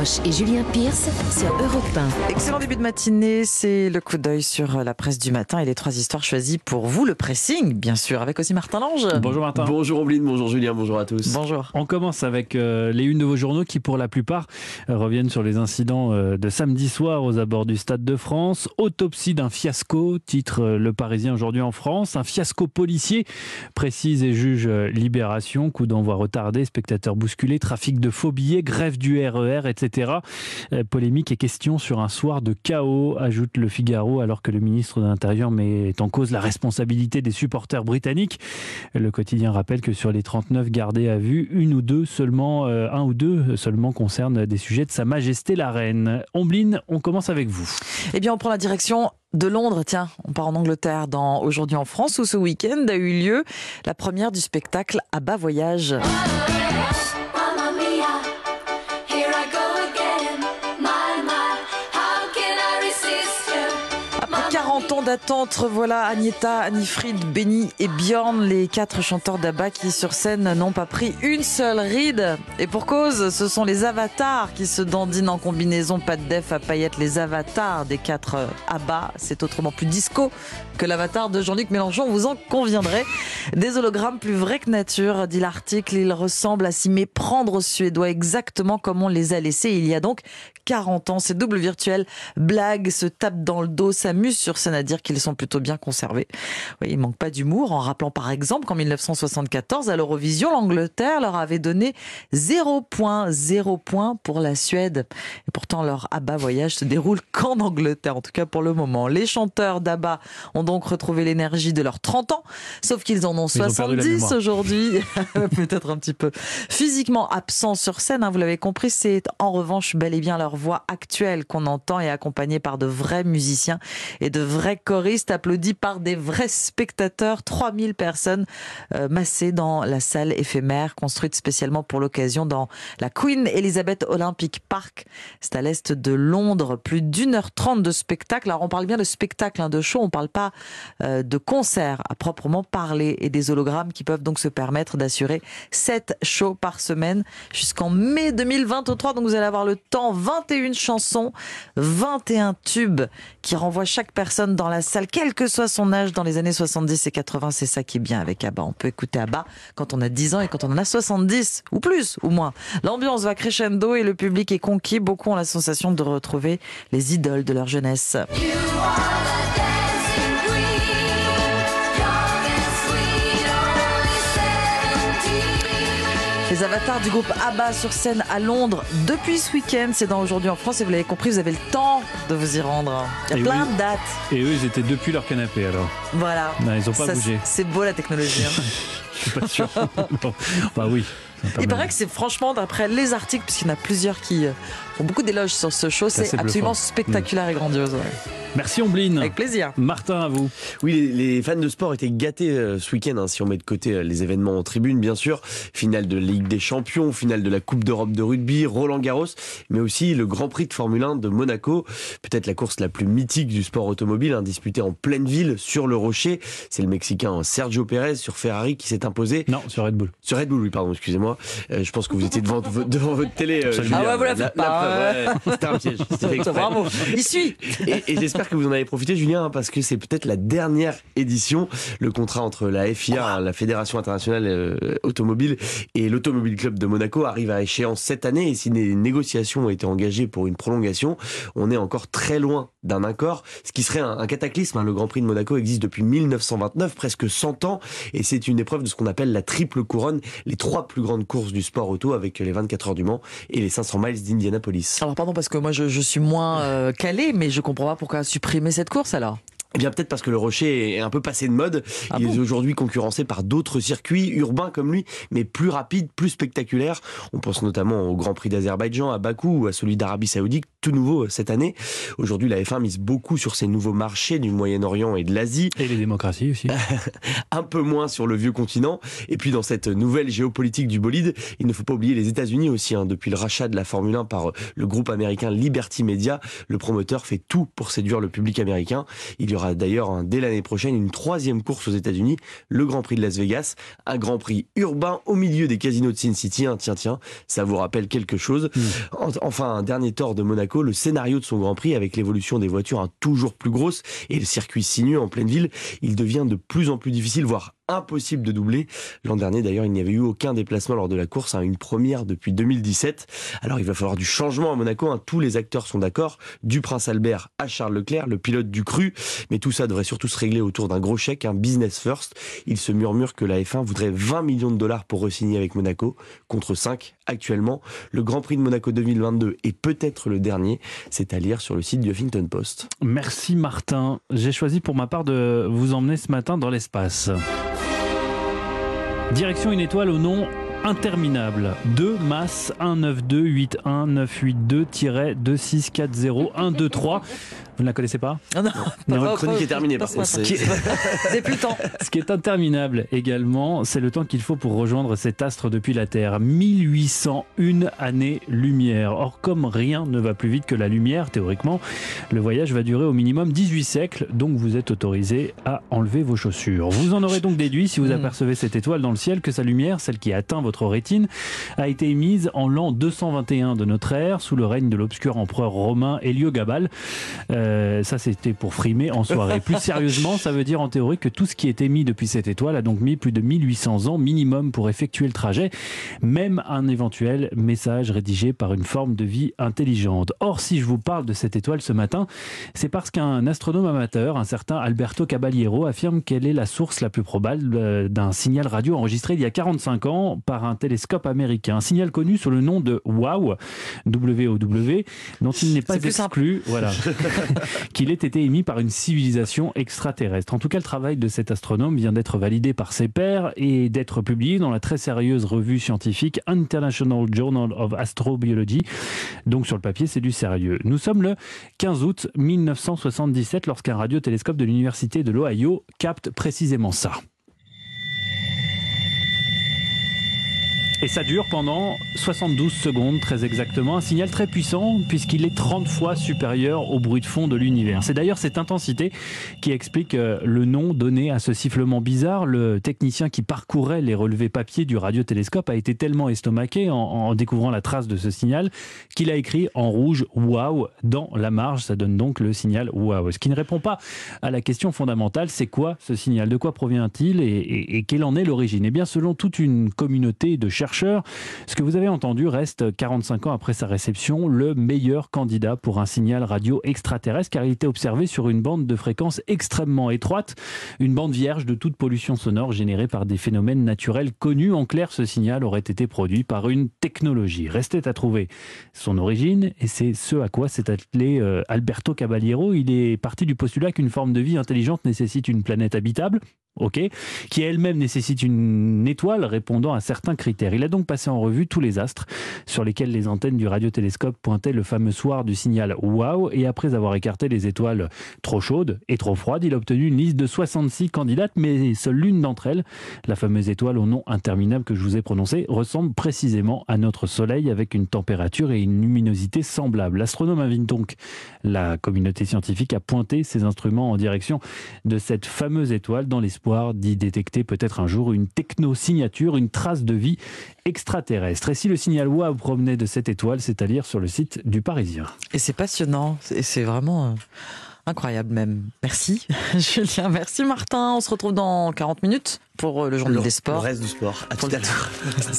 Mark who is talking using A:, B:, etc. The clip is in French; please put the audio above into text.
A: Roche et Julien Pierce sur Europe 1.
B: Excellent début de matinée, c'est le coup d'œil sur la presse du matin et les trois histoires choisies pour vous, le pressing, bien sûr, avec aussi Martin Lange.
C: Bonjour Martin.
D: Bonjour Ombline, bonjour Julien, bonjour à tous.
B: Bonjour.
C: On commence avec euh, les unes de vos journaux qui, pour la plupart, euh, reviennent sur les incidents euh, de samedi soir aux abords du Stade de France. Autopsie d'un fiasco, titre euh, Le Parisien aujourd'hui en France. Un fiasco policier, précise et juge euh, Libération. Coup d'envoi retardé, spectateurs bousculés, trafic de faux billets, grève du RER, etc. Euh, Polémique et question sur un soir de chaos, ajoute le Figaro, alors que le ministre de l'Intérieur met en cause la responsabilité des supporters britanniques. Le quotidien rappelle que sur les 39 gardés à vue, une ou deux seulement, euh, un ou deux seulement concernent des sujets de Sa Majesté la Reine. Ombline, on commence avec vous.
B: Eh bien, on prend la direction de Londres. Tiens, on part en Angleterre Aujourd'hui en France où ce week-end a eu lieu la première du spectacle à bas voyage. D'attente, revoilà Agneta, Anifrid, Benny et Bjorn, les quatre chanteurs d'ABBA qui sur scène n'ont pas pris une seule ride. Et pour cause, ce sont les avatars qui se dandinent en combinaison, pas de def à paillettes, les avatars des quatre euh, ABBA. C'est autrement plus disco que l'avatar de Jean-Luc Mélenchon, vous en conviendrez. Des hologrammes plus vrais que nature, dit l'article. Ils ressemblent à s'y méprendre aux Suédois exactement comme on les a laissés il y a donc 40 ans. Ces doubles virtuels blaguent, se tapent dans le dos, s'amusent sur scène à dire qu'ils sont plutôt bien conservés. Oui, il manque pas d'humour en rappelant par exemple qu'en 1974, à l'Eurovision, l'Angleterre leur avait donné 0.0 points pour la Suède. Et pourtant, leur ABBA voyage se déroule qu'en Angleterre, en tout cas pour le moment. Les chanteurs d'ABBA ont donc retrouvé l'énergie de leurs 30 ans, sauf qu'ils en ont
C: Ils ont perdu la
B: 70
C: mémoire.
B: aujourd'hui. Peut-être un petit peu physiquement absents sur scène, hein, vous l'avez compris, c'est en revanche bel et bien leur voix actuelle qu'on entend et accompagnée par de vrais musiciens et de vrais choristes applaudis par des vrais spectateurs. 3000 personnes euh, massées dans la salle éphémère construite spécialement pour l'occasion dans la Queen Elizabeth Olympic Park. C'est à l'est de Londres. Plus d'une heure trente de spectacle. Alors on parle bien de spectacle, hein, de show, on parle pas euh, de concert à proprement parler et des hologrammes qui peuvent donc se permettre d'assurer 7 shows par semaine jusqu'en mai 2023. Donc vous allez avoir le temps, 21 chansons, 21 tubes qui renvoient chaque personne dans la salle, quel que soit son âge dans les années 70 et 80. C'est ça qui est bien avec ABBA. On peut écouter ABBA quand on a 10 ans et quand on en a 70 ou plus ou moins. L'ambiance va crescendo et le public est conquis. Beaucoup ont la sensation de retrouver les idoles de leur jeunesse. Les avatars du groupe ABBA sur scène à Londres depuis ce week-end. C'est dans Aujourd'hui en France et vous l'avez compris, vous avez le temps de vous y rendre. Il y a
C: Et
B: plein
C: oui.
B: de dates.
C: Et eux, ils étaient depuis leur canapé alors.
B: Voilà.
C: Non, ils ont pas
B: Ça,
C: bougé.
B: C'est beau la technologie. hein.
C: Je suis pas sûr. Bon, bah oui.
B: Il paraît que c'est franchement, d'après les articles, puisqu'il y en a plusieurs qui euh, font beaucoup d'éloges sur ce show,
C: C'est
B: absolument
C: bluffant.
B: spectaculaire et grandiose. ouais.
C: Merci Ombline.
B: Avec plaisir.
C: Martin, à vous.
D: Oui, les, fans de sport étaient gâtés euh, ce week-end, hein, si on met de côté euh, les événements en tribune, bien sûr. Finale de la Ligue des Champions, finale de la Coupe d'Europe de rugby, Roland Garros, mais aussi le Grand Prix de Formule 1 de Monaco. Peut-être la course la plus mythique du sport automobile, hein, disputée en pleine ville, sur le rocher. C'est le Mexicain Sergio Pérez sur Ferrari qui s'est imposé.
C: Non, sur Red Bull.
D: Sur Red Bull, oui, pardon, excusez-moi. Euh, je pense que vous étiez devant, vo- devant votre télé. euh.
B: Ah ouais, vous la faites
D: la
B: pas,
D: ouais. C'était un piège. C'était fait exprès.
B: Bravo. Il suit.
D: Et, et j'espère que vous en avez profité, Julien, hein, parce que c'est peut-être la dernière édition. Le contrat entre la FIA, hein, la Fédération internationale euh, automobile, et l'Automobile Club de Monaco arrive à échéance cette année. Et si des négociations ont été engagées pour une prolongation, on est encore très loin d'un accord, ce qui serait un, un cataclysme. hein. Le Grand Prix de Monaco existe depuis 1929, presque 100 ans, et c'est une épreuve de ce qu'on appelle la triple couronne, les trois plus grandes courses du sport auto avec les 24 heures du Mans et les 500 miles d'Indianapolis.
B: Alors pardon parce que moi je, je suis moins euh, calé, mais je comprends pas pourquoi supprimer cette course alors?
D: Eh bien, peut-être parce que le Rocher est un peu passé de mode.
B: Ah
D: il
B: bon
D: est aujourd'hui concurrencé par d'autres circuits urbains comme lui, mais plus rapides, plus spectaculaires. On pense notamment au Grand Prix d'Azerbaïdjan, à Bakou ou à celui d'Arabie Saoudite, tout nouveau euh, cette année. Aujourd'hui, la F1 mise beaucoup sur ces nouveaux marchés du Moyen-Orient et de l'Asie,
C: Et les démocraties aussi.
D: un peu moins sur le vieux continent. Et puis dans cette nouvelle géopolitique du bolide, il ne faut pas oublier les États-Unis aussi. hein. Depuis le rachat de la Formule 1 par euh, le groupe américain Liberty Media, le promoteur fait tout pour séduire le public américain. Il y aura d'ailleurs hein, dès l'année prochaine une troisième course aux États-Unis, le Grand Prix de Las Vegas, un Grand Prix urbain au milieu des casinos de Sin City. hein. Tiens, tiens, ça vous rappelle quelque chose. En- Enfin, un dernier tort de Monaco, le scénario de son Grand Prix avec l'évolution des voitures hein, toujours plus grosses et le circuit sinueux en pleine ville, il devient de plus en plus difficile, voire impossible de doubler. L'an dernier, d'ailleurs, il n'y avait eu aucun déplacement lors de la course, hein, une première depuis 2017. Alors, il va falloir du changement à Monaco. hein. Tous les acteurs sont d'accord, du Prince Albert à Charles Leclerc, le pilote du cru. Mais tout ça devrait surtout se régler autour d'un gros chèque, un business first. Il se murmure que la F1 voudrait 20 millions de dollars pour re-signer avec Monaco, contre 5 actuellement. Le Grand Prix de Monaco 2022 est peut-être le dernier. C'est à lire sur le site du Huffington Post.
C: Merci Martin. J'ai choisi pour ma part de vous emmener ce matin dans l'espace. Direction une étoile au nom interminable. 2 masse 192-81982-2640-123. Vous ne la connaissez pas
B: Ah non,
C: Non,
D: chronique est terminée, par contre. C'est-
B: plus le temps.
C: Ce qui est interminable également, c'est le temps qu'il faut pour rejoindre cet astre depuis la Terre. 1801 années-lumière. Or, comme rien ne va plus vite que la lumière, théoriquement, le voyage va durer au minimum 18 siècles, donc vous êtes autorisé à enlever vos chaussures. Vous en aurez donc déduit, si vous
B: Mm.
C: apercevez cette étoile dans le ciel, que sa lumière, celle qui atteint votre rétine, a été émise en l'an 221 de notre ère, sous le règne de l'obscur empereur romain Héliogabal. Euh, ça, c'était pour frimer en soirée. Plus sérieusement, ça veut dire en théorie que tout ce qui est émis depuis cette étoile a donc mis plus de 1800 ans minimum pour effectuer le trajet, même un éventuel message rédigé par une forme de vie intelligente. Or, si je vous parle de cette étoile ce matin, c'est parce qu'un astronome amateur, un certain Alberto Caballero, affirme qu'elle est la source la plus probable euh, d'un signal radio enregistré il y a 45 ans par un télescope américain. Un signal connu sous le nom de WOW, W-O-W, dont il n'est pas
B: simple.
C: exclu, voilà, qu'il ait été émis par une civilisation extraterrestre. En tout cas, le travail de cet astronome vient d'être validé par ses pairs et d'être publié dans la très sérieuse revue scientifique International Journal of Astrobiology. Donc sur le papier, c'est du sérieux. Nous sommes le 15 août 1977 lorsqu'un radiotélescope de l'Université de l'Ohio capte précisément ça. Et ça dure pendant 72 secondes, très exactement. Un signal très puissant, puisqu'il est 30 fois supérieur au bruit de fond de l'univers. C'est d'ailleurs cette intensité qui explique euh, le nom donné à ce sifflement bizarre. Le technicien qui parcourait les relevés papier du radiotélescope a été tellement estomaqué en, découvrant la trace de ce signal qu'il a écrit en rouge Wow dans la marge. Ça donne donc le signal Wow. Ce qui ne répond pas à la question fondamentale c'est quoi ce signal? De quoi provient-il? Et- et quelle en est l'origine? Eh bien, selon toute une communauté de chercheurs, ce que vous avez entendu reste 45 ans après sa réception le meilleur candidat pour un signal radio extraterrestre car il était observé sur une bande de fréquence extrêmement étroite, une bande vierge de toute pollution sonore générée par des phénomènes naturels connus. En clair, ce signal aurait été produit par une technologie. Restait à trouver son origine et c'est ce à quoi s'est attelé euh, Alberto Caballero. Il est parti du postulat qu'une forme de vie intelligente nécessite une planète habitable. Ok, qui elle-même nécessite une étoile répondant à certains critères. Il a donc passé en revue tous les astres sur lesquels les antennes du radiotélescope pointaient le fameux soir du signal Wow, et après avoir écarté les étoiles trop chaudes et trop froides, il a obtenu une liste de 66 candidates, mais seule l'une d'entre elles, la fameuse étoile au nom interminable que je vous ai prononcé, ressemble précisément à notre Soleil avec une température et une luminosité semblables. L'astronome invite donc la communauté scientifique à pointer ses instruments en direction de cette fameuse étoile dans l'espoir d'y détecter peut-être un jour une techno-signature, une trace de vie extraterrestre. Et si le signal WOW provenait de cette étoile, c'est à lire sur le site du Parisien.
B: Et c'est passionnant. Et c'est vraiment euh, incroyable même. Merci Julien. Merci Martin. On se retrouve dans 40 minutes pour euh, le journal
D: Le-
B: des sports.
D: Le reste du sport. À tout à l'heure.